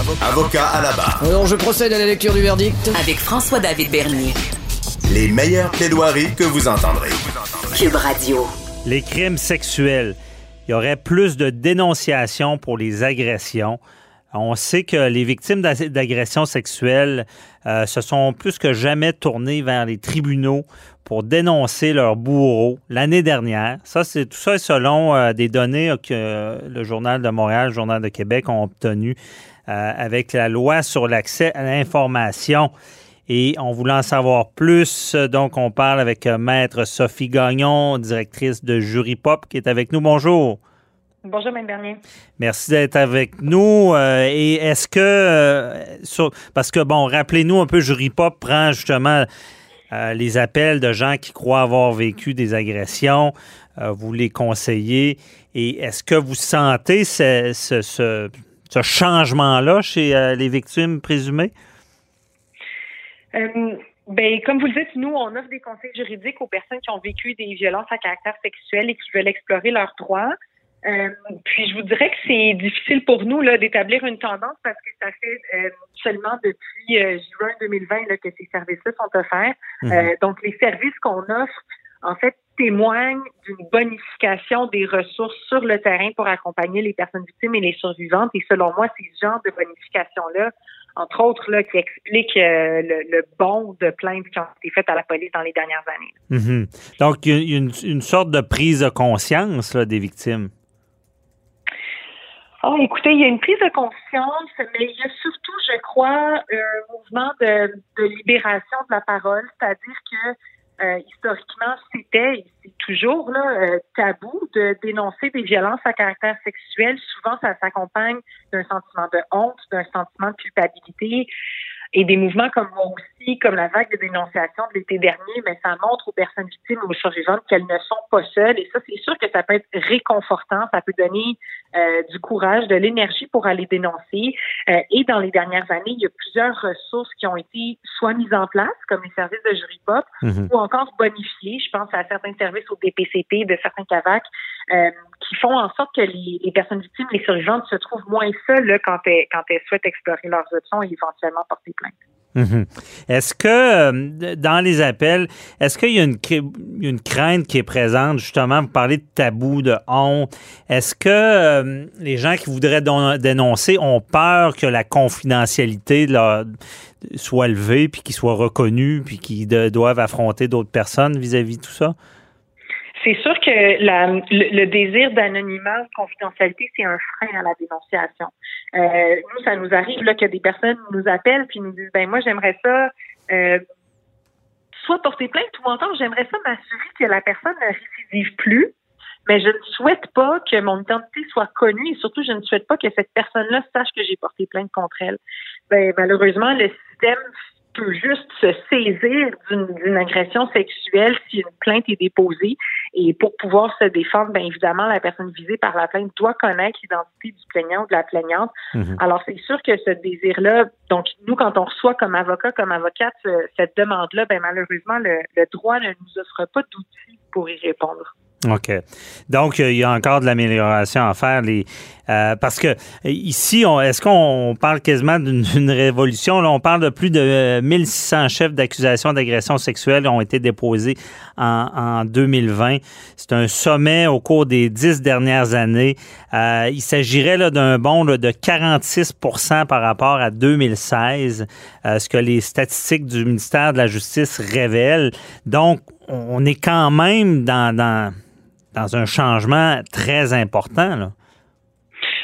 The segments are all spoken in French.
Avocat à la barre. Alors, je procède à la lecture du verdict. Avec François-David Bernier. Les meilleures plaidoiries que vous entendrez. Cube Radio. Les crimes sexuels. Il y aurait plus de dénonciations pour les agressions. On sait que les victimes d'agressions sexuelles euh, se sont plus que jamais tournées vers les tribunaux pour dénoncer leur bourreau l'année dernière. Ça, c'est tout ça selon euh, des données que le Journal de Montréal, le Journal de Québec ont obtenues euh, avec la loi sur l'accès à l'information. Et on voulait en savoir plus, donc on parle avec Maître Sophie Gagnon, directrice de Jury Pop, qui est avec nous. Bonjour. Bonjour, Mme Bernier. Merci d'être avec nous. Euh, et est-ce que, euh, parce que, bon, rappelez-nous un peu, Jury Pop prend justement euh, les appels de gens qui croient avoir vécu des agressions, vous les conseillez. Et est-ce que vous sentez ce, ce, changement-là chez les victimes présumées? Ben, comme vous le dites, nous, on offre des conseils juridiques aux personnes qui ont vécu des violences à caractère sexuel et qui veulent explorer leurs droits. Euh, puis je vous dirais que c'est difficile pour nous là d'établir une tendance parce que ça fait euh, seulement depuis euh, juin 2020 là, que ces services-là sont offerts. Mhm. donc les services qu'on offre, en fait, témoignent d'une bonification des ressources sur le terrain pour accompagner les personnes victimes et les survivantes. Et selon moi, ces genres de bonification-là, entre autres, là, qui expliquent le, le bond de plaintes qui ont été faites à la police dans les dernières années. Donc, il y a une, une, sorte de prise de conscience là, des victimes. Oh, écoutez, il y a une prise de conscience, mais il y a surtout, je crois, un mouvement de, de libération de la parole, c'est-à-dire que euh, historiquement, c'était c'est toujours là, euh, tabou de dénoncer des violences à caractère sexuel. Souvent, ça s'accompagne d'un sentiment de honte, d'un sentiment de culpabilité. Et des mouvements comme moi aussi, comme la vague de dénonciation de l'été dernier, mais ça montre aux personnes victimes ou aux survivantes qu'elles ne sont pas seules. Et ça, c'est sûr que ça peut être réconfortant, ça peut donner euh, du courage, de l'énergie pour aller dénoncer. Euh, et dans les dernières années, il y a plusieurs ressources qui ont été soit mises en place, comme les services de jury pop, mhm. ou encore bonifiées. Je pense à certains services au DPCP, de certains CAVAC, euh, qui font en sorte que les, personnes victimes, les survivantes, se trouvent moins seules quand, elles, souhaitent explorer leurs options et éventuellement porter plainte. Mhm. Est-ce que euh, dans les appels, est-ce qu'il y a une, une, crainte qui est présente justement, vous parlez de tabou, de honte, est-ce que euh, les gens qui voudraient dénoncer ont peur que la confidentialité soit levée, puis qu'ils soient reconnus, puis qu'ils doivent affronter d'autres personnes vis-à-vis de tout ça? C'est sûr que la, le, désir d'anonymat, de confidentialité, c'est un frein à la dénonciation. Euh, nous, ça nous arrive là que des personnes nous appellent puis nous disent ben moi j'aimerais ça euh, soit porter plainte ou encore j'aimerais ça m'assurer que la personne ne récidive plus, mais je ne souhaite pas que mon identité soit connue et surtout je ne souhaite pas que cette personne-là sache que j'ai porté plainte contre elle. Ben malheureusement le système peut juste se saisir d'une agression sexuelle si une plainte est déposée. Et pour pouvoir se défendre, bien évidemment, la personne visée par la plainte doit connaître l'identité du plaignant ou de la plaignante. Mhm. Alors, c'est sûr que ce désir-là, donc nous, quand on reçoit comme avocat, comme avocate, cette demande-là, ben malheureusement, le, le droit ne nous offre pas d'outils pour y répondre. OK. Donc, il y a encore de l'amélioration à faire. Les, euh, parce que ici, est-ce qu'on parle quasiment d'une révolution? Là, on parle de plus de 1600 chefs d'accusation d'agression sexuelle qui ont été déposés en, en 2020. C'est un sommet au cours des dix dernières années. Euh, il s'agirait d'un bond de 46% par rapport à 2016, euh, ce que les statistiques du ministère de la Justice révèlent. Donc, on est quand même dans, dans dans un changement très important. Là.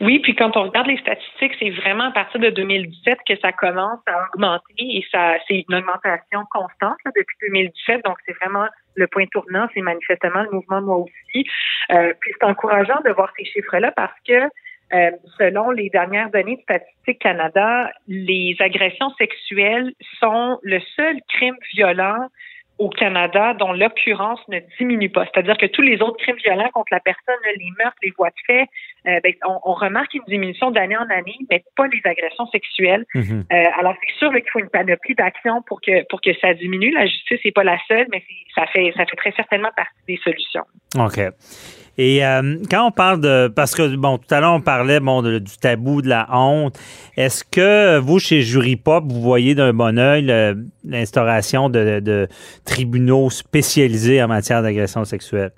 Oui, puis quand on regarde les statistiques, c'est vraiment à partir de 2017 que ça commence à augmenter et ça, c'est une augmentation constante depuis 2017. Donc, c'est vraiment le point tournant, c'est manifestement le mouvement moi aussi. Euh, puis c'est encourageant de voir ces chiffres-là parce que euh, selon les dernières données de Statistique Canada, les agressions sexuelles sont le seul crime violent au Canada dont l'occurrence ne diminue pas. C'est-à-dire que tous les autres crimes violents contre la personne, les meurtres, les voies de fait, euh, ben, on, remarque une diminution d'année en année, mais pas les agressions sexuelles. Mhm. Euh, alors c'est sûr qu'il faut une panoplie d'actions pour que pour que ça diminue. La justice n'est pas la seule, mais ça fait ça fait très certainement partie des solutions. OK. Et euh, quand on parle de, parce que bon, tout à l'heure on parlait bon du tabou, de la honte. Est-ce que vous chez Jury Pop, vous voyez d'un bon oeil l'instauration de, tribunaux spécialisés en matière d'agression sexuelle?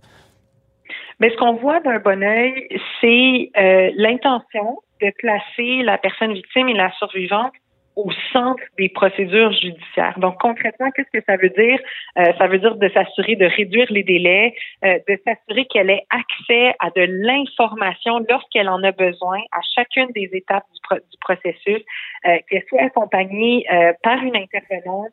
Mais ce qu'on voit d'un bon oeil, c'est euh, l'intention de placer la personne victime et la survivante au centre des procédures judiciaires. Donc concrètement, qu'est-ce que ça veut dire? Euh, Ça veut dire de s'assurer de réduire les délais, euh, de s'assurer qu'elle ait accès à de l'information lorsqu'elle en a besoin à chacune des étapes du, du processus, euh, qu'elle soit accompagnée euh, par une intervenante.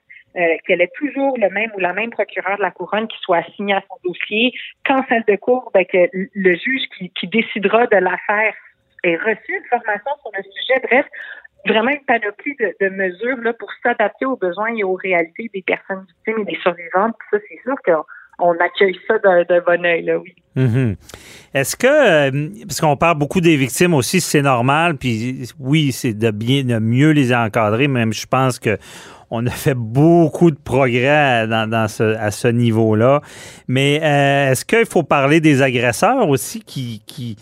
qu'elle ait toujours le même ou la même procureur de la couronne qui soit assigné à son dossier. Qu'en salle de cours, ben, que le juge qui, qui décidera de l'affaire ait reçu une formation sur le sujet. Bref, vraiment une panoplie de, mesures là, pour s'adapter aux besoins et aux réalités des personnes victimes et des survivantes. ça, c'est sûr qu'on accueille ça d'un bon oeil, là, oui. Mm-hmm. Est-ce que, euh, parce qu'on parle beaucoup des victimes aussi, c'est normal, puis oui, c'est de bien, de mieux les encadrer, même je pense que on a fait beaucoup de progrès dans, ce, à ce niveau-là. Mais euh, est-ce qu'il faut parler des agresseurs aussi qui, qui,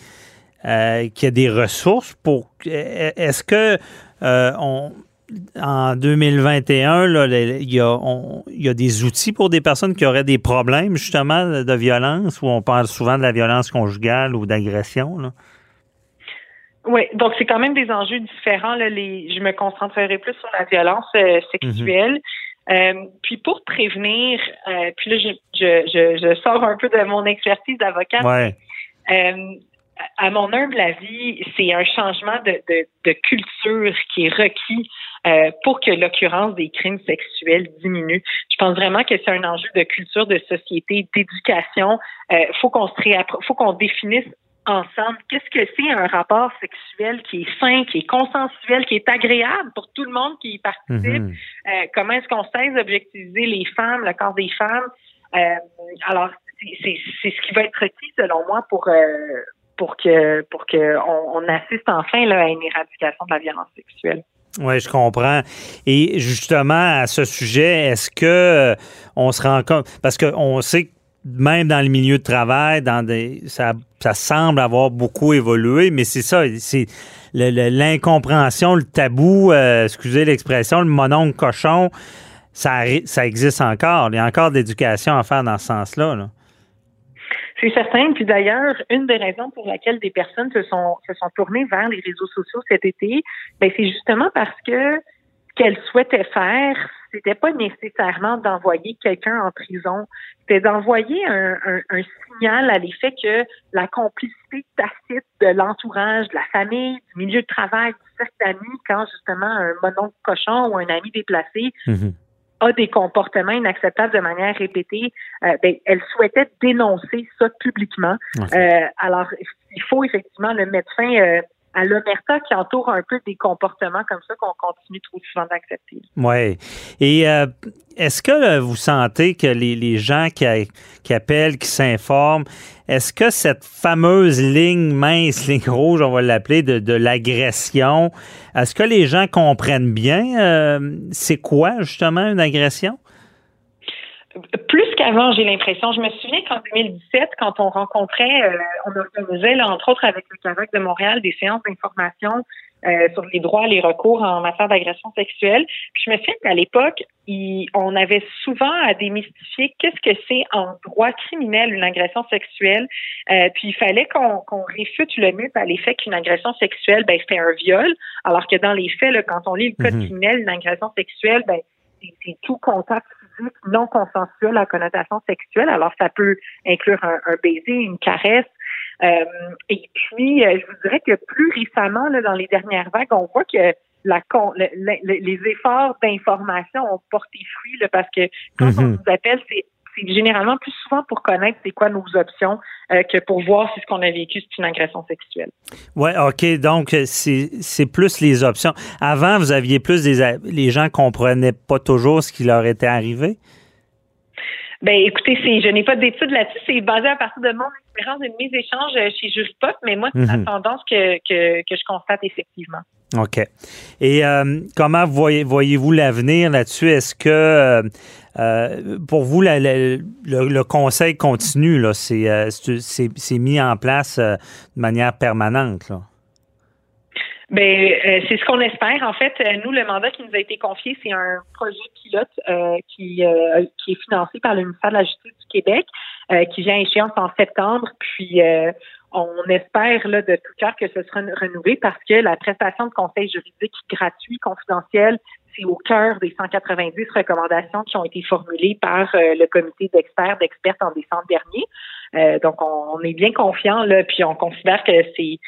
euh, qui a des ressources pour. Est-ce que euh, on, en 2021, il, y a, des outils pour des personnes qui auraient des problèmes justement de violence, où on parle souvent de la violence conjugale ou d'agression. Oui, donc c'est quand même des enjeux différents. Les, je me concentrerai plus sur la violence euh, sexuelle. Mhm. Euh, puis pour prévenir, puis là je, je, sors un peu de mon expertise d'avocat. Ouais à mon humble avis, c'est un changement de, de, culture qui est requis euh, pour que l'occurrence des crimes sexuels diminue. Je pense vraiment que c'est un enjeu de culture, de société, d'éducation. Euh, faut qu'on se faut qu'on définisse ensemble qu'est-ce que c'est un rapport sexuel qui est sain, qui est consensuel, qui est agréable pour tout le monde qui y participe. Mhm. Euh, comment est-ce qu'on cesse d'objectiviser les femmes, le corps des femmes? Euh, alors, c'est ce qui va être requis selon moi pour pour que pour que on, assiste enfin là, à une éradication de la violence sexuelle. Oui, je comprends. Et justement, à ce sujet, est-ce que euh, on se rend compte, parce qu'on sait que même dans le milieu de travail, dans des, ça, ça semble avoir beaucoup évolué, mais c'est ça, c'est l'incompréhension, le, tabou, euh, excusez l'expression, le monon cochon, ça, ça existe encore. Il y a encore de l'éducation à faire dans ce sens-là. Là. C'est certain. Puis d'ailleurs, une des raisons pour laquelle des personnes se sont se sont tournées vers les réseaux sociaux cet été, ben c'est justement parce que ce qu'elles souhaitaient faire, c'était pas nécessairement d'envoyer quelqu'un en prison, c'était d'envoyer un, un, signal à l'effet que la complicité tacite de l'entourage, de la famille, du milieu de travail, du cercle d'amis, quand justement un monon cochon ou un ami déplacé mm-hmm a des comportements inacceptables de manière répétée, euh, ben, elle souhaitait dénoncer ça publiquement. Euh, alors, il faut effectivement le mettre fin euh, à l'omerta qui entoure un peu des comportements comme ça qu'on continue trop souvent d'accepter. Oui. Et euh, est-ce que vous sentez que les, gens qui, appellent, qui s'informent, est-ce que cette fameuse ligne mince, ligne rouge, on va l'appeler, de, de l'agression, est-ce que les gens comprennent bien euh, c'est quoi justement une agression? Plus qu'avant, j'ai l'impression. Je me souviens qu'en 2017, quand on rencontrait, euh, on organisait, là, entre autres avec le CAVAC de Montréal, des séances d'information euh, sur les droits, les recours en matière d'agression sexuelle. Puis je me souviens qu'à l'époque, on avait souvent à démystifier qu'est-ce que c'est en droit criminel une agression sexuelle. Euh, puis il fallait qu'on réfute le mythe à l'effet qu'une agression sexuelle, ben c'était un viol, alors que dans les faits, là, quand on lit le code mm-hmm. criminel, une agression sexuelle, ben c'est tout contact non consensuel à connotation sexuelle. Alors, ça peut inclure un, baiser, une caresse. Euh, et puis, euh, je vous dirais que plus récemment, là, dans les dernières vagues, on voit que la, les efforts d'information ont porté fruit là, parce que quand on mm-hmm. nous appelle, c'est généralement plus souvent pour connaître c'est quoi nos options euh, que pour voir si ce qu'on a vécu c'est une agression sexuelle. Oui, OK. Donc, c'est plus les options. Avant, vous aviez plus des. Les gens comprenaient pas toujours ce qui leur était arrivé? Ben, écoutez, je n'ai pas d'études là-dessus. C'est basé à partir de mon expérience de mes échanges euh, chez Juripop, mais moi, c'est la mhm. tendance que, que, que je constate effectivement. OK. Et euh, comment voyez, voyez-vous l'avenir là-dessus? Est-ce que Euh, pour vous, le, conseil continue, là, c'est, mis en place de manière permanente. Là. Ben, c'est ce qu'on espère. En fait, nous, le mandat qui nous a été confié, c'est un projet pilote qui, qui est financé par le ministère de la Justice du Québec, qui vient à échéance en septembre. Puis, on espère là, de tout cœur que ce sera renouvelé parce que la prestation de conseil juridique gratuit, confidentiel, c'est au cœur des 190 recommandations qui ont été formulées par euh, le comité d'experts, d'expertes en décembre dernier. Euh, donc, on, est bien confiant là, puis on considère que c'est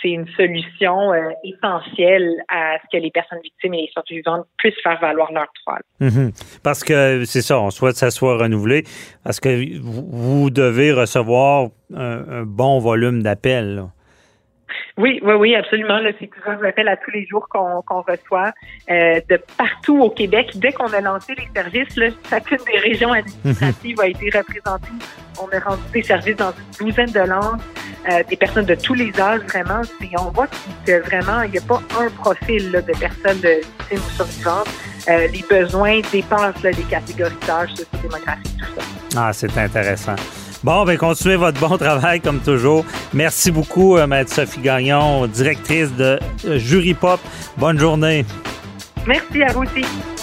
c'est une solution euh, essentielle à ce que les personnes victimes et les survivantes puissent faire valoir leur droits. Mhm. Parce que c'est ça, on souhaite que ça soit renouvelé, parce que vous devez recevoir un, bon volume d'appels. Oui, oui, oui, absolument. C'est plusieurs appels à tous les jours qu'on reçoit euh, de partout au Québec. Dès qu'on a lancé les services, là, chacune des régions administratives a été représentée. On a rendu des services dans une douzaine de langues, euh, des personnes de tous les âges, vraiment. on voit que vraiment, il n'y a pas un profil de personnes de victimes ou survivantes. Euh, les besoins dépassent les catégories d'âge, socio-démographiques, tout ça. Ah, c'est intéressant. Bon, ben continuez votre bon travail comme toujours. Merci beaucoup, euh, Maître Sophie Gagnon, directrice de euh, Jury Pop. Bonne journée. Merci à.